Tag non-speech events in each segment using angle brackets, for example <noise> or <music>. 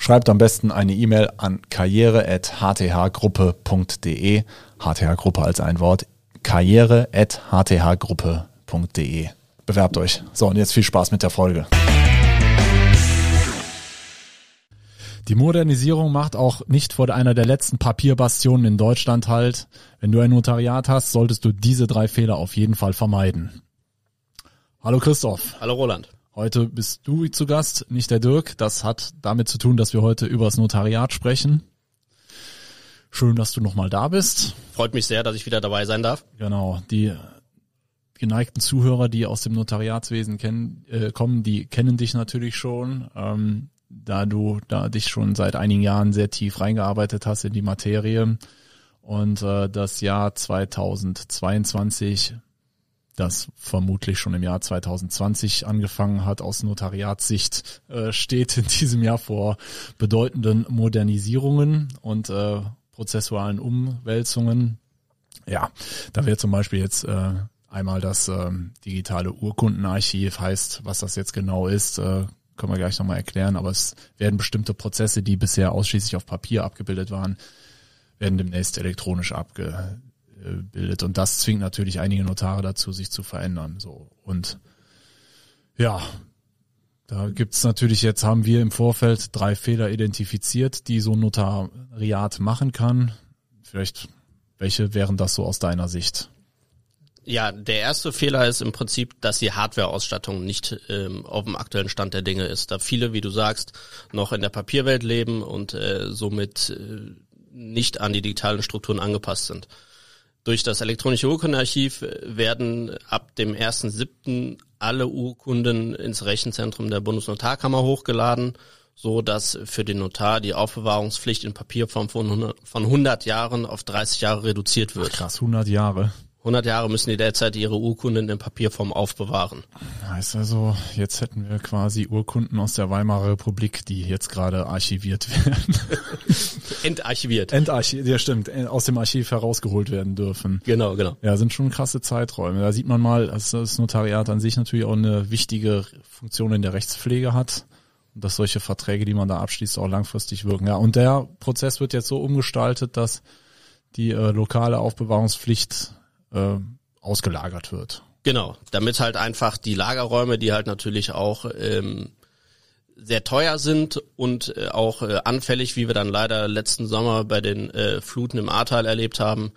Schreibt am besten eine E-Mail an karriere.hthgruppe.de. HTH-Gruppe als ein Wort. karriere.hthgruppe.de. Bewerbt euch. So, und jetzt viel Spaß mit der Folge. Die Modernisierung macht auch nicht vor einer der letzten Papierbastionen in Deutschland halt. Wenn du ein Notariat hast, solltest du diese drei Fehler auf jeden Fall vermeiden. Hallo Christoph. Hallo Roland. Heute bist du zu Gast, nicht der Dirk. Das hat damit zu tun, dass wir heute über das Notariat sprechen. Schön, dass du nochmal da bist. Freut mich sehr, dass ich wieder dabei sein darf. Genau, die geneigten Zuhörer, die aus dem Notariatswesen kennen, äh, kommen, die kennen dich natürlich schon, ähm, da du da dich schon seit einigen Jahren sehr tief reingearbeitet hast in die Materie und äh, das Jahr 2022 das vermutlich schon im Jahr 2020 angefangen hat aus Notariatssicht, äh, steht in diesem Jahr vor bedeutenden Modernisierungen und äh, prozessualen Umwälzungen. Ja, da wäre zum Beispiel jetzt äh, einmal das äh, digitale Urkundenarchiv, heißt, was das jetzt genau ist, äh, können wir gleich nochmal erklären, aber es werden bestimmte Prozesse, die bisher ausschließlich auf Papier abgebildet waren, werden demnächst elektronisch abge bildet. Und das zwingt natürlich einige Notare dazu, sich zu verändern. So und ja, da gibt's natürlich jetzt haben wir im Vorfeld drei Fehler identifiziert, die so ein Notariat machen kann. Vielleicht welche wären das so aus deiner Sicht? Ja, der erste Fehler ist im Prinzip, dass die Hardware-Ausstattung nicht ähm, auf dem aktuellen Stand der Dinge ist. Da viele, wie du sagst, noch in der Papierwelt leben und äh, somit äh, nicht an die digitalen Strukturen angepasst sind. Durch das elektronische Urkundenarchiv werden ab dem 1.7. alle Urkunden ins Rechenzentrum der Bundesnotarkammer hochgeladen, so dass für den Notar die Aufbewahrungspflicht in Papierform von 100, von 100 Jahren auf 30 Jahre reduziert wird. Ach krass, 100 Jahre. 100 Jahre müssen die derzeit ihre Urkunden in Papierform aufbewahren. Heißt also, jetzt hätten wir quasi Urkunden aus der Weimarer Republik, die jetzt gerade archiviert werden. <laughs> Entarchiviert. Entarchiviert, ja stimmt, aus dem Archiv herausgeholt werden dürfen. Genau, genau. Ja, sind schon krasse Zeiträume. Da sieht man mal, dass das Notariat an sich natürlich auch eine wichtige Funktion in der Rechtspflege hat und dass solche Verträge, die man da abschließt, auch langfristig wirken. Ja, und der Prozess wird jetzt so umgestaltet, dass die äh, lokale Aufbewahrungspflicht äh, ausgelagert wird. Genau, damit halt einfach die Lagerräume, die halt natürlich auch ähm, sehr teuer sind und äh, auch äh, anfällig, wie wir dann leider letzten Sommer bei den äh, Fluten im Ahrtal erlebt haben,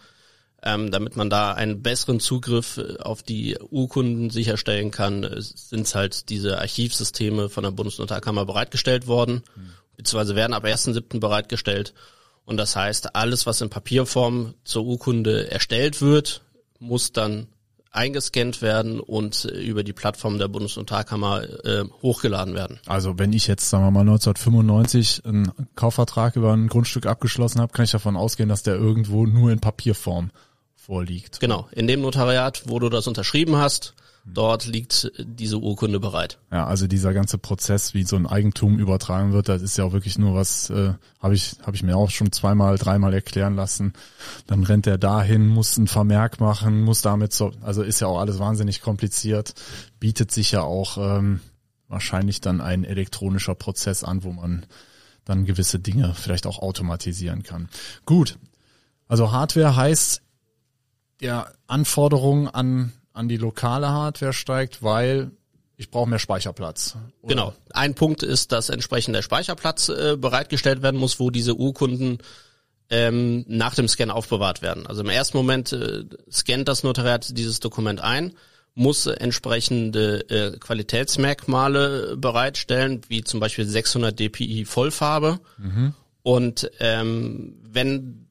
ähm, damit man da einen besseren Zugriff äh, auf die Urkunden sicherstellen kann, äh, sind halt diese Archivsysteme von der Bundesnotarkammer bereitgestellt worden, mhm. beziehungsweise werden ab 1.7. bereitgestellt. Und das heißt, alles, was in Papierform zur Urkunde erstellt wird, muss dann eingescannt werden und äh, über die Plattform der Bundesnotarkammer äh, hochgeladen werden. Also wenn ich jetzt, sagen wir mal, 1995 einen Kaufvertrag über ein Grundstück abgeschlossen habe, kann ich davon ausgehen, dass der irgendwo nur in Papierform vorliegt. Genau, in dem Notariat, wo du das unterschrieben hast, Dort liegt diese Urkunde bereit. Ja, also dieser ganze Prozess, wie so ein Eigentum übertragen wird, das ist ja auch wirklich nur was, äh, habe ich, hab ich mir auch schon zweimal, dreimal erklären lassen. Dann rennt er dahin, muss einen Vermerk machen, muss damit so, also ist ja auch alles wahnsinnig kompliziert, bietet sich ja auch ähm, wahrscheinlich dann ein elektronischer Prozess an, wo man dann gewisse Dinge vielleicht auch automatisieren kann. Gut, also Hardware heißt der Anforderungen an an die lokale Hardware steigt, weil ich brauche mehr Speicherplatz. Oder? Genau. Ein Punkt ist, dass entsprechend der Speicherplatz äh, bereitgestellt werden muss, wo diese Urkunden ähm, nach dem Scan aufbewahrt werden. Also im ersten Moment äh, scannt das Notariat dieses Dokument ein, muss entsprechende äh, Qualitätsmerkmale bereitstellen, wie zum Beispiel 600 dpi Vollfarbe. Mhm. Und ähm, wenn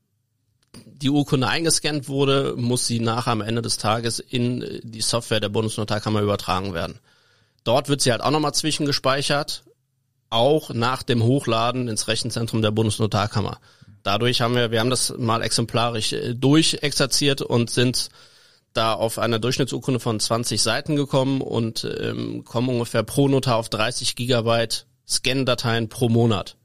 die Urkunde eingescannt wurde, muss sie nachher am Ende des Tages in die Software der Bundesnotarkammer übertragen werden. Dort wird sie halt auch nochmal zwischengespeichert, auch nach dem Hochladen ins Rechenzentrum der Bundesnotarkammer. Dadurch haben wir, wir haben das mal exemplarisch äh, durchexerziert und sind da auf einer Durchschnittsurkunde von 20 Seiten gekommen und ähm, kommen ungefähr pro Notar auf 30 Gigabyte Scan-Dateien pro Monat,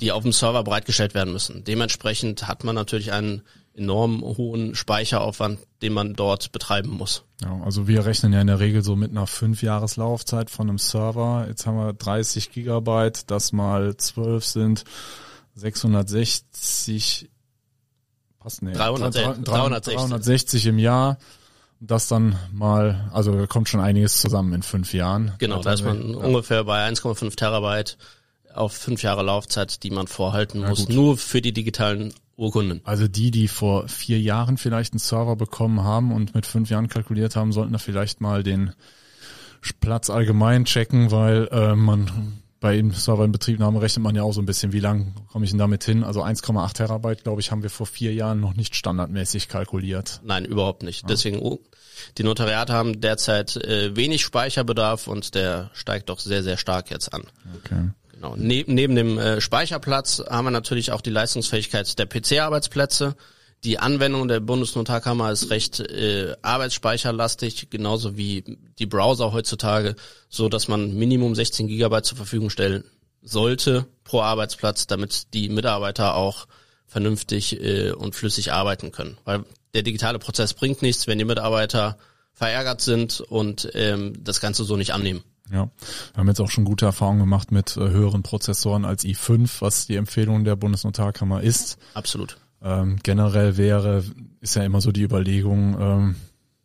die auf dem Server bereitgestellt werden müssen. Dementsprechend hat man natürlich einen enorm hohen Speicheraufwand, den man dort betreiben muss. Ja, also wir rechnen ja in der Regel so mit einer fünf Jahres Laufzeit von einem Server. Jetzt haben wir 30 Gigabyte, das mal 12 sind 660 passt nee, 360, 360. 360 im Jahr. Das dann mal, also da kommt schon einiges zusammen in fünf Jahren. Genau, da ist man ja. ungefähr bei 1,5 Terabyte auf fünf Jahre Laufzeit, die man vorhalten ja, muss, gut. nur für die digitalen Urkunden. Also die, die vor vier Jahren vielleicht einen Server bekommen haben und mit fünf Jahren kalkuliert haben, sollten da vielleicht mal den Platz allgemein checken, weil äh, man bei Server in Betriebnahme rechnet man ja auch so ein bisschen, wie lang komme ich denn damit hin? Also 1,8 Terabyte, glaube ich, haben wir vor vier Jahren noch nicht standardmäßig kalkuliert. Nein, überhaupt nicht. Ja. Deswegen, oh, die Notariate haben derzeit äh, wenig Speicherbedarf und der steigt doch sehr, sehr stark jetzt an. Okay. Genau. Neben, neben dem äh, Speicherplatz haben wir natürlich auch die Leistungsfähigkeit der PC-Arbeitsplätze. Die Anwendung der Bundesnotarkammer ist recht äh, arbeitsspeicherlastig, genauso wie die Browser heutzutage, so dass man Minimum 16 Gigabyte zur Verfügung stellen sollte pro Arbeitsplatz, damit die Mitarbeiter auch vernünftig äh, und flüssig arbeiten können. Weil der digitale Prozess bringt nichts, wenn die Mitarbeiter verärgert sind und ähm, das Ganze so nicht annehmen. Ja, wir haben jetzt auch schon gute Erfahrungen gemacht mit äh, höheren Prozessoren als i5, was die Empfehlung der Bundesnotarkammer ist. Absolut. Ähm, generell wäre, ist ja immer so die Überlegung, ähm,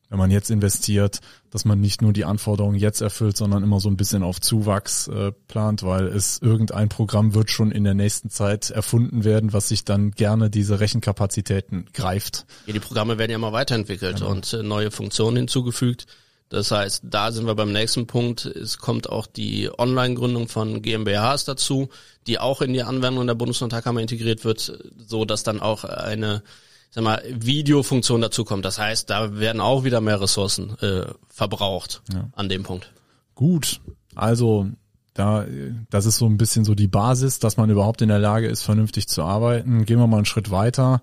wenn man jetzt investiert, dass man nicht nur die Anforderungen jetzt erfüllt, sondern immer so ein bisschen auf Zuwachs äh, plant, weil es irgendein Programm wird schon in der nächsten Zeit erfunden werden, was sich dann gerne diese Rechenkapazitäten greift. Ja, die Programme werden ja immer weiterentwickelt genau. und äh, neue Funktionen hinzugefügt. Das heißt, da sind wir beim nächsten Punkt. Es kommt auch die Online-Gründung von GmbHs dazu, die auch in die Anwendung der Bundesnotarkammer integriert wird, so dass dann auch eine sag mal, Videofunktion dazu kommt. Das heißt, da werden auch wieder mehr Ressourcen äh, verbraucht ja. an dem Punkt. Gut, also da, das ist so ein bisschen so die Basis, dass man überhaupt in der Lage ist, vernünftig zu arbeiten. Gehen wir mal einen Schritt weiter.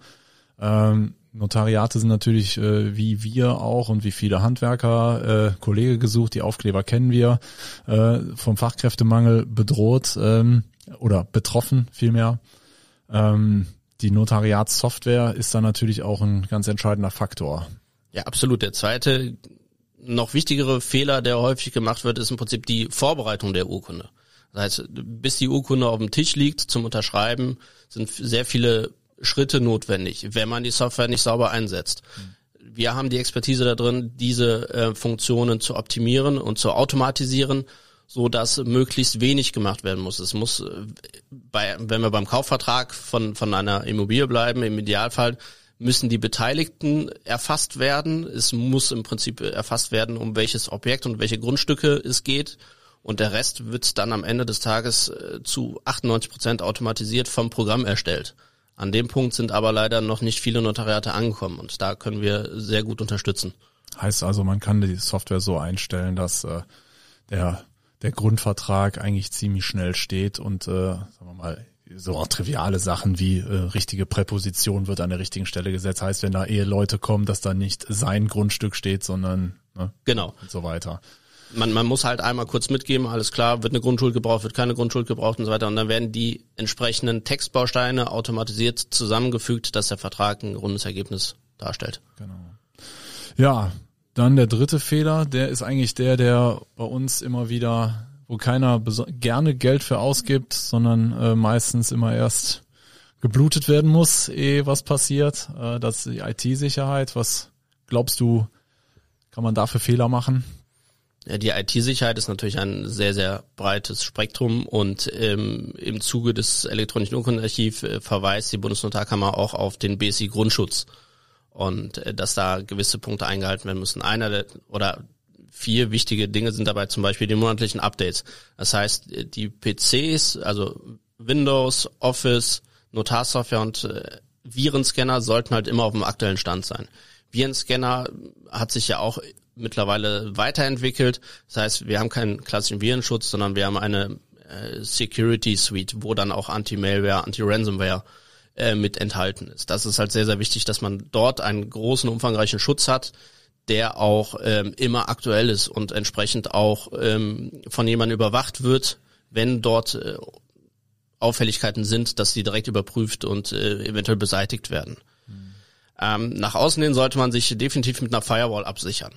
Ähm, Notariate sind natürlich äh, wie wir auch und wie viele Handwerker, äh, Kollege gesucht, die Aufkleber kennen wir, äh, vom Fachkräftemangel bedroht ähm, oder betroffen vielmehr. Ähm, die Notariatssoftware ist da natürlich auch ein ganz entscheidender Faktor. Ja, absolut. Der zweite, noch wichtigere Fehler, der häufig gemacht wird, ist im Prinzip die Vorbereitung der Urkunde. Das heißt, bis die Urkunde auf dem Tisch liegt zum Unterschreiben, sind sehr viele Schritte notwendig, wenn man die Software nicht sauber einsetzt. Wir haben die Expertise da drin, diese äh, Funktionen zu optimieren und zu automatisieren, so dass möglichst wenig gemacht werden muss. Es muss, äh, bei, wenn wir beim Kaufvertrag von, von einer Immobilie bleiben, im Idealfall müssen die Beteiligten erfasst werden. Es muss im Prinzip erfasst werden, um welches Objekt und welche Grundstücke es geht. Und der Rest wird dann am Ende des Tages äh, zu 98 Prozent automatisiert vom Programm erstellt. An dem Punkt sind aber leider noch nicht viele Notariate angekommen und da können wir sehr gut unterstützen. Heißt also, man kann die Software so einstellen, dass äh, der, der Grundvertrag eigentlich ziemlich schnell steht und äh, sagen wir mal, so auch triviale Sachen wie äh, richtige Präposition wird an der richtigen Stelle gesetzt. Heißt, wenn da Eheleute kommen, dass da nicht sein Grundstück steht, sondern ne, genau und so weiter man, man muss halt einmal kurz mitgeben, alles klar, wird eine Grundschuld gebraucht, wird keine Grundschuld gebraucht und so weiter. Und dann werden die entsprechenden Textbausteine automatisiert zusammengefügt, dass der Vertrag ein rundes Ergebnis darstellt. Genau. Ja, dann der dritte Fehler, der ist eigentlich der, der bei uns immer wieder, wo keiner gerne Geld für ausgibt, sondern äh, meistens immer erst geblutet werden muss, eh was passiert. Äh, das ist die IT-Sicherheit. Was glaubst du, kann man dafür Fehler machen? Die IT-Sicherheit ist natürlich ein sehr, sehr breites Spektrum und ähm, im Zuge des elektronischen Urkundenarchiv äh, verweist die Bundesnotarkammer auch auf den BSI-Grundschutz und äh, dass da gewisse Punkte eingehalten werden müssen. Einer der, oder vier wichtige Dinge sind dabei zum Beispiel die monatlichen Updates. Das heißt, äh, die PCs, also Windows, Office, Notarsoftware und äh, Virenscanner sollten halt immer auf dem aktuellen Stand sein. Virenscanner hat sich ja auch mittlerweile weiterentwickelt. Das heißt, wir haben keinen klassischen Virenschutz, sondern wir haben eine äh, Security Suite, wo dann auch Anti-Malware, Anti-Ransomware äh, mit enthalten ist. Das ist halt sehr, sehr wichtig, dass man dort einen großen, umfangreichen Schutz hat, der auch ähm, immer aktuell ist und entsprechend auch ähm, von jemandem überwacht wird, wenn dort äh, Auffälligkeiten sind, dass sie direkt überprüft und äh, eventuell beseitigt werden. Mhm. Ähm, nach außen hin sollte man sich definitiv mit einer Firewall absichern.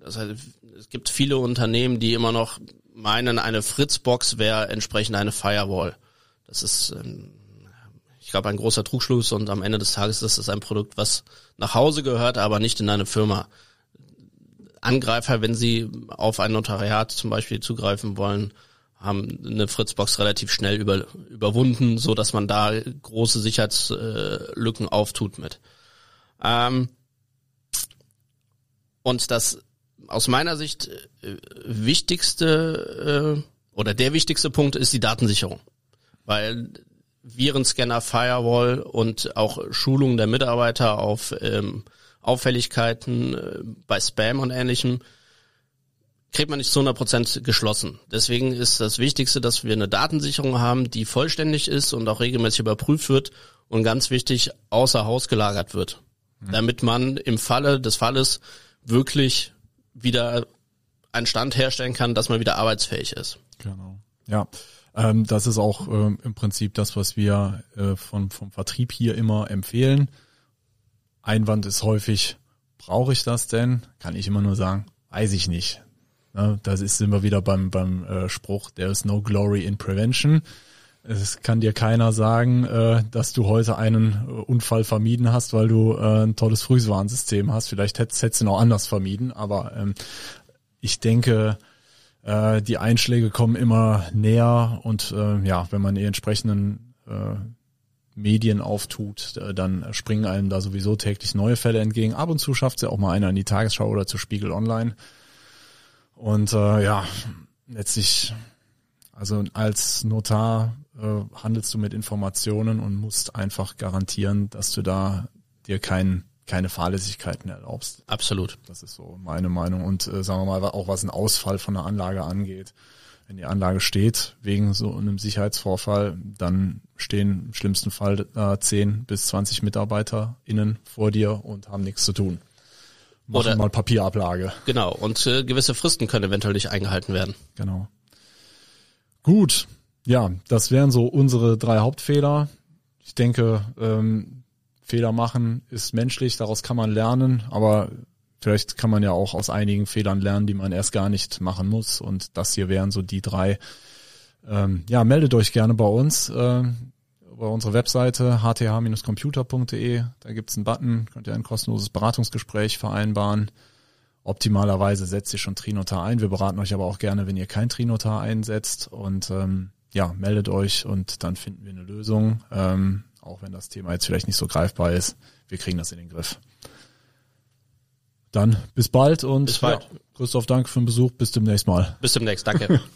Das heißt, es gibt viele Unternehmen, die immer noch meinen, eine Fritzbox wäre entsprechend eine Firewall. Das ist, ähm, ich glaube, ein großer Trugschluss und am Ende des Tages ist es ein Produkt, was nach Hause gehört, aber nicht in eine Firma. Angreifer, wenn sie auf ein Notariat zum Beispiel zugreifen wollen, haben eine Fritzbox relativ schnell über, überwunden, so dass man da große Sicherheitslücken auftut mit. Ähm, und das aus meiner Sicht äh, wichtigste äh, oder der wichtigste Punkt ist die Datensicherung, weil Virenscanner, Firewall und auch Schulung der Mitarbeiter auf ähm, Auffälligkeiten äh, bei Spam und ähnlichem kriegt man nicht zu 100% geschlossen. Deswegen ist das Wichtigste, dass wir eine Datensicherung haben, die vollständig ist und auch regelmäßig überprüft wird und ganz wichtig außer Haus gelagert wird. Mhm. Damit man im Falle des Falles wirklich wieder einen Stand herstellen kann, dass man wieder arbeitsfähig ist. Genau. Ja, ähm, das ist auch ähm, im Prinzip das, was wir äh, von, vom Vertrieb hier immer empfehlen. Einwand ist häufig, brauche ich das denn? Kann ich immer nur sagen, weiß ich nicht. Ja, da sind wir wieder beim, beim äh, Spruch, there is no glory in prevention. Es kann dir keiner sagen, äh, dass du heute einen äh, Unfall vermieden hast, weil du äh, ein tolles Frühwarnsystem hast. Vielleicht hättest, du noch anders vermieden, aber ähm, ich denke, die Einschläge kommen immer näher und ja, wenn man die entsprechenden Medien auftut, dann springen einem da sowieso täglich neue Fälle entgegen. Ab und zu schafft es ja auch mal einer in die Tagesschau oder zu Spiegel Online. Und ja, letztlich, also als Notar äh, handelst du mit Informationen und musst einfach garantieren, dass du da dir kein, keine Fahrlässigkeiten erlaubst. Absolut. Das ist so meine Meinung. Und äh, sagen wir mal, auch was ein Ausfall von der Anlage angeht. Wenn die Anlage steht wegen so einem Sicherheitsvorfall, dann stehen im schlimmsten Fall äh, 10 bis 20 MitarbeiterInnen vor dir und haben nichts zu tun. Machen Oder mal Papierablage. Genau, und äh, gewisse Fristen können eventuell nicht eingehalten werden. Genau. Gut, ja, das wären so unsere drei Hauptfehler. Ich denke, ähm, Fehler machen ist menschlich, daraus kann man lernen, aber vielleicht kann man ja auch aus einigen Fehlern lernen, die man erst gar nicht machen muss. Und das hier wären so die drei. Ähm, ja, meldet euch gerne bei uns. Äh, über unsere Webseite hth-computer.de. Da gibt's einen Button, könnt ihr ein kostenloses Beratungsgespräch vereinbaren. Optimalerweise setzt ihr schon Trinotar ein. Wir beraten euch aber auch gerne, wenn ihr kein Trinotar einsetzt. Und ähm, ja, meldet euch und dann finden wir eine Lösung. Ähm, auch wenn das Thema jetzt vielleicht nicht so greifbar ist. Wir kriegen das in den Griff. Dann bis bald und bis bald. Ja, Christoph, danke für den Besuch. Bis demnächst mal. Bis demnächst, danke. <laughs>